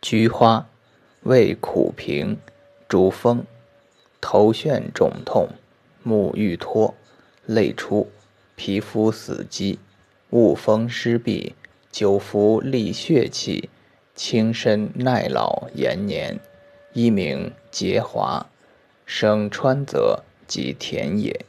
菊花，味苦平，主风，头眩肿痛，目欲脱，泪出，皮肤死肌，恶风湿痹，久服利血气，轻身耐老延年。一名结华，生川泽及田野。